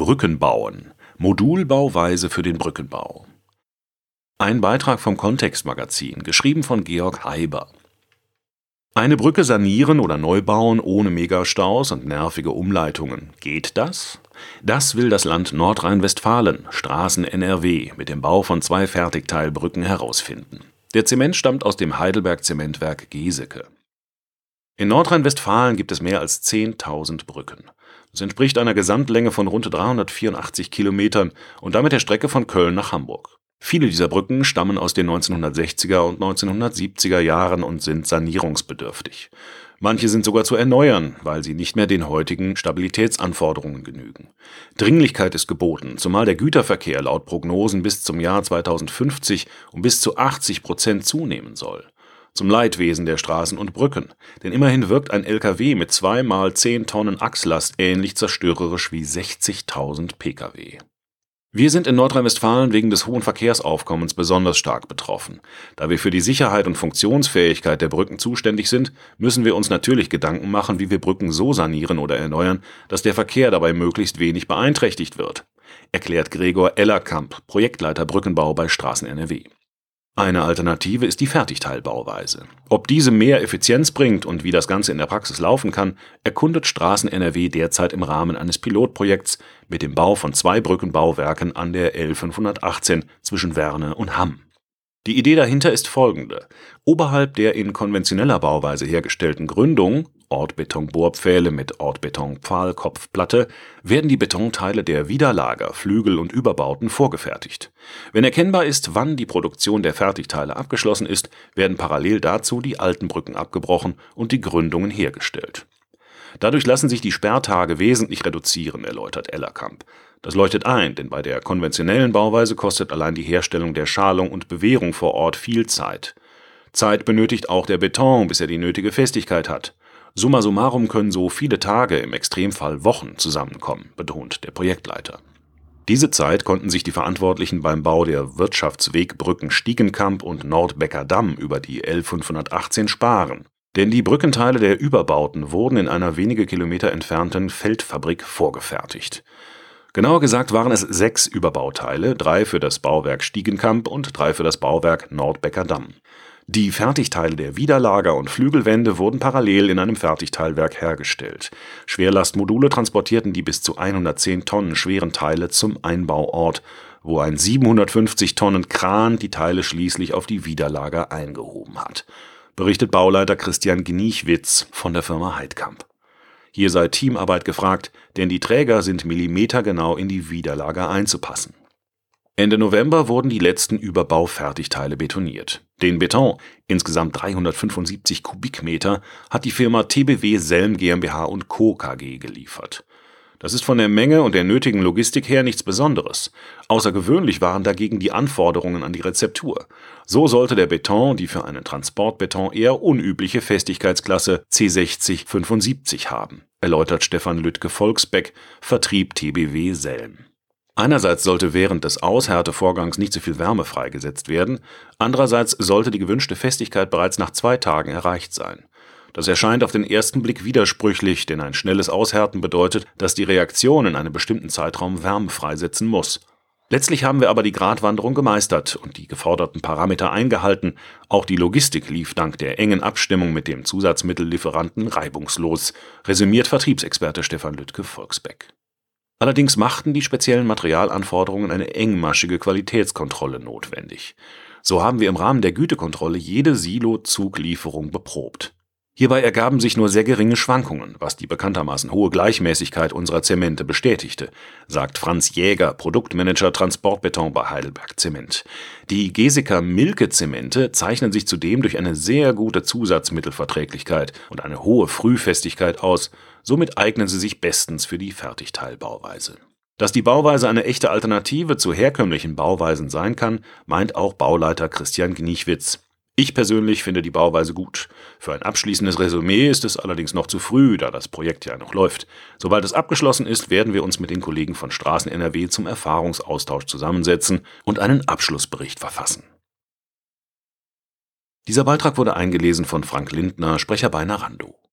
Brückenbauen. Modulbauweise für den Brückenbau. Ein Beitrag vom Kontextmagazin, geschrieben von Georg Heiber. Eine Brücke sanieren oder neu bauen ohne Megastaus und nervige Umleitungen. Geht das? Das will das Land Nordrhein-Westfalen, Straßen NRW, mit dem Bau von zwei Fertigteilbrücken herausfinden. Der Zement stammt aus dem Heidelberg Zementwerk Geseke. In Nordrhein-Westfalen gibt es mehr als 10.000 Brücken. Das entspricht einer Gesamtlänge von rund 384 Kilometern und damit der Strecke von Köln nach Hamburg. Viele dieser Brücken stammen aus den 1960er und 1970er Jahren und sind sanierungsbedürftig. Manche sind sogar zu erneuern, weil sie nicht mehr den heutigen Stabilitätsanforderungen genügen. Dringlichkeit ist geboten, zumal der Güterverkehr laut Prognosen bis zum Jahr 2050 um bis zu 80 Prozent zunehmen soll zum Leidwesen der Straßen und Brücken, denn immerhin wirkt ein LKW mit zweimal 10 Tonnen Achslast ähnlich zerstörerisch wie 60.000 Pkw. Wir sind in Nordrhein-Westfalen wegen des hohen Verkehrsaufkommens besonders stark betroffen. Da wir für die Sicherheit und Funktionsfähigkeit der Brücken zuständig sind, müssen wir uns natürlich Gedanken machen, wie wir Brücken so sanieren oder erneuern, dass der Verkehr dabei möglichst wenig beeinträchtigt wird, erklärt Gregor Ellerkamp, Projektleiter Brückenbau bei Straßen NRW. Eine Alternative ist die Fertigteilbauweise. Ob diese mehr Effizienz bringt und wie das Ganze in der Praxis laufen kann, erkundet Straßen NRW derzeit im Rahmen eines Pilotprojekts mit dem Bau von zwei Brückenbauwerken an der L 518 zwischen Werne und Hamm die Idee dahinter ist folgende: Oberhalb der in konventioneller Bauweise hergestellten Gründung (Ortbeton-Bohrpfähle mit Ortbeton-Pfahlkopfplatte) werden die Betonteile der Widerlager, Flügel und Überbauten vorgefertigt. Wenn erkennbar ist, wann die Produktion der Fertigteile abgeschlossen ist, werden parallel dazu die alten Brücken abgebrochen und die Gründungen hergestellt. Dadurch lassen sich die Sperrtage wesentlich reduzieren, erläutert Ellerkamp das leuchtet ein, denn bei der konventionellen Bauweise kostet allein die Herstellung der Schalung und Bewehrung vor Ort viel Zeit. Zeit benötigt auch der Beton, bis er die nötige Festigkeit hat. Summa summarum können so viele Tage, im Extremfall Wochen, zusammenkommen, betont der Projektleiter. Diese Zeit konnten sich die Verantwortlichen beim Bau der Wirtschaftswegbrücken Stiegenkamp und Nordbecker Damm über die L 518 sparen. Denn die Brückenteile der Überbauten wurden in einer wenige Kilometer entfernten Feldfabrik vorgefertigt. Genauer gesagt waren es sechs Überbauteile, drei für das Bauwerk Stiegenkamp und drei für das Bauwerk Nordbecker Damm. Die Fertigteile der Widerlager und Flügelwände wurden parallel in einem Fertigteilwerk hergestellt. Schwerlastmodule transportierten die bis zu 110 Tonnen schweren Teile zum Einbauort, wo ein 750 Tonnen Kran die Teile schließlich auf die Widerlager eingehoben hat, berichtet Bauleiter Christian Gniechwitz von der Firma Heidkamp. Hier sei Teamarbeit gefragt, denn die Träger sind millimetergenau in die Widerlager einzupassen. Ende November wurden die letzten Überbaufertigteile betoniert. Den Beton, insgesamt 375 Kubikmeter, hat die Firma TBW Selm GmbH Co. KG geliefert das ist von der Menge und der nötigen Logistik her nichts Besonderes. Außergewöhnlich waren dagegen die Anforderungen an die Rezeptur. So sollte der Beton die für einen Transportbeton eher unübliche Festigkeitsklasse C6075 haben, erläutert Stefan Lüttke-Volksbeck, Vertrieb TBW Selm. Einerseits sollte während des Aushärtevorgangs nicht so viel Wärme freigesetzt werden, andererseits sollte die gewünschte Festigkeit bereits nach zwei Tagen erreicht sein. Das erscheint auf den ersten Blick widersprüchlich, denn ein schnelles Aushärten bedeutet, dass die Reaktion in einem bestimmten Zeitraum Wärme freisetzen muss. Letztlich haben wir aber die Gratwanderung gemeistert und die geforderten Parameter eingehalten, auch die Logistik lief dank der engen Abstimmung mit dem Zusatzmittellieferanten reibungslos, resümiert Vertriebsexperte Stefan Lüttke Volksbeck. Allerdings machten die speziellen Materialanforderungen eine engmaschige Qualitätskontrolle notwendig. So haben wir im Rahmen der Gütekontrolle jede Silo-Zuglieferung beprobt. Hierbei ergaben sich nur sehr geringe Schwankungen, was die bekanntermaßen hohe Gleichmäßigkeit unserer Zemente bestätigte, sagt Franz Jäger, Produktmanager Transportbeton bei Heidelberg Zement. Die Geseka Milke Zemente zeichnen sich zudem durch eine sehr gute Zusatzmittelverträglichkeit und eine hohe Frühfestigkeit aus, somit eignen sie sich bestens für die Fertigteilbauweise. Dass die Bauweise eine echte Alternative zu herkömmlichen Bauweisen sein kann, meint auch Bauleiter Christian Gniechwitz. Ich persönlich finde die Bauweise gut. Für ein abschließendes Resümee ist es allerdings noch zu früh, da das Projekt ja noch läuft. Sobald es abgeschlossen ist, werden wir uns mit den Kollegen von Straßen NRW zum Erfahrungsaustausch zusammensetzen und einen Abschlussbericht verfassen. Dieser Beitrag wurde eingelesen von Frank Lindner, Sprecher bei Narando.